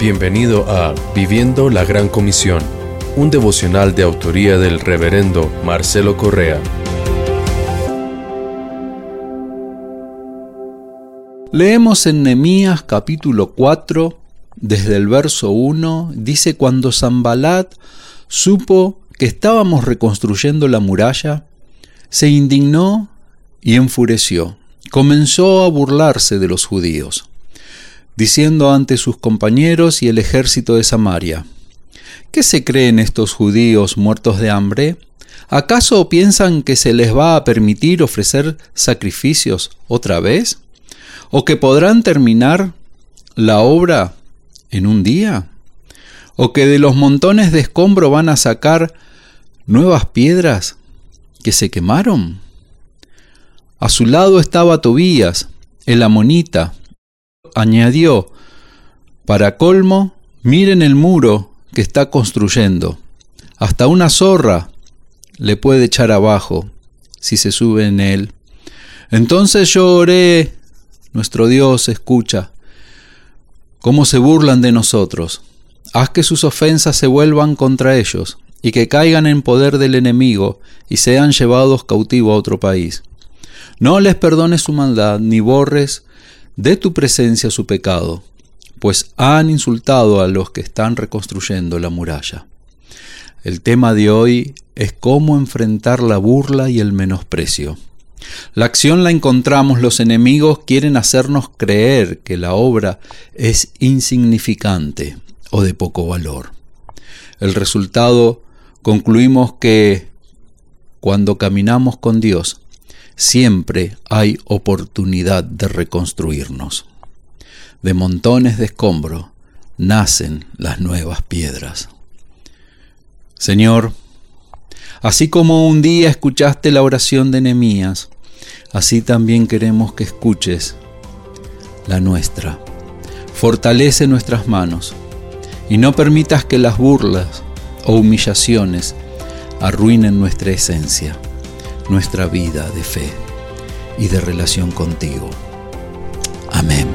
Bienvenido a Viviendo la Gran Comisión, un devocional de autoría del reverendo Marcelo Correa. Leemos en Nehemías capítulo 4, desde el verso 1, dice cuando Zambalat supo que estábamos reconstruyendo la muralla, se indignó y enfureció. Comenzó a burlarse de los judíos diciendo ante sus compañeros y el ejército de Samaria, ¿qué se creen estos judíos muertos de hambre? ¿Acaso piensan que se les va a permitir ofrecer sacrificios otra vez? ¿O que podrán terminar la obra en un día? ¿O que de los montones de escombro van a sacar nuevas piedras que se quemaron? A su lado estaba Tobías, el amonita, añadió, para colmo, miren el muro que está construyendo. Hasta una zorra le puede echar abajo si se sube en él. Entonces yo oré, nuestro Dios escucha, cómo se burlan de nosotros. Haz que sus ofensas se vuelvan contra ellos y que caigan en poder del enemigo y sean llevados cautivo a otro país. No les perdones su maldad ni borres de tu presencia su pecado, pues han insultado a los que están reconstruyendo la muralla. El tema de hoy es cómo enfrentar la burla y el menosprecio. La acción la encontramos, los enemigos quieren hacernos creer que la obra es insignificante o de poco valor. El resultado, concluimos que cuando caminamos con Dios, siempre hay oportunidad de reconstruirnos. De montones de escombro nacen las nuevas piedras. Señor, así como un día escuchaste la oración de Nehemías, así también queremos que escuches la nuestra. Fortalece nuestras manos y no permitas que las burlas o humillaciones arruinen nuestra esencia nuestra vida de fe y de relación contigo. Amén.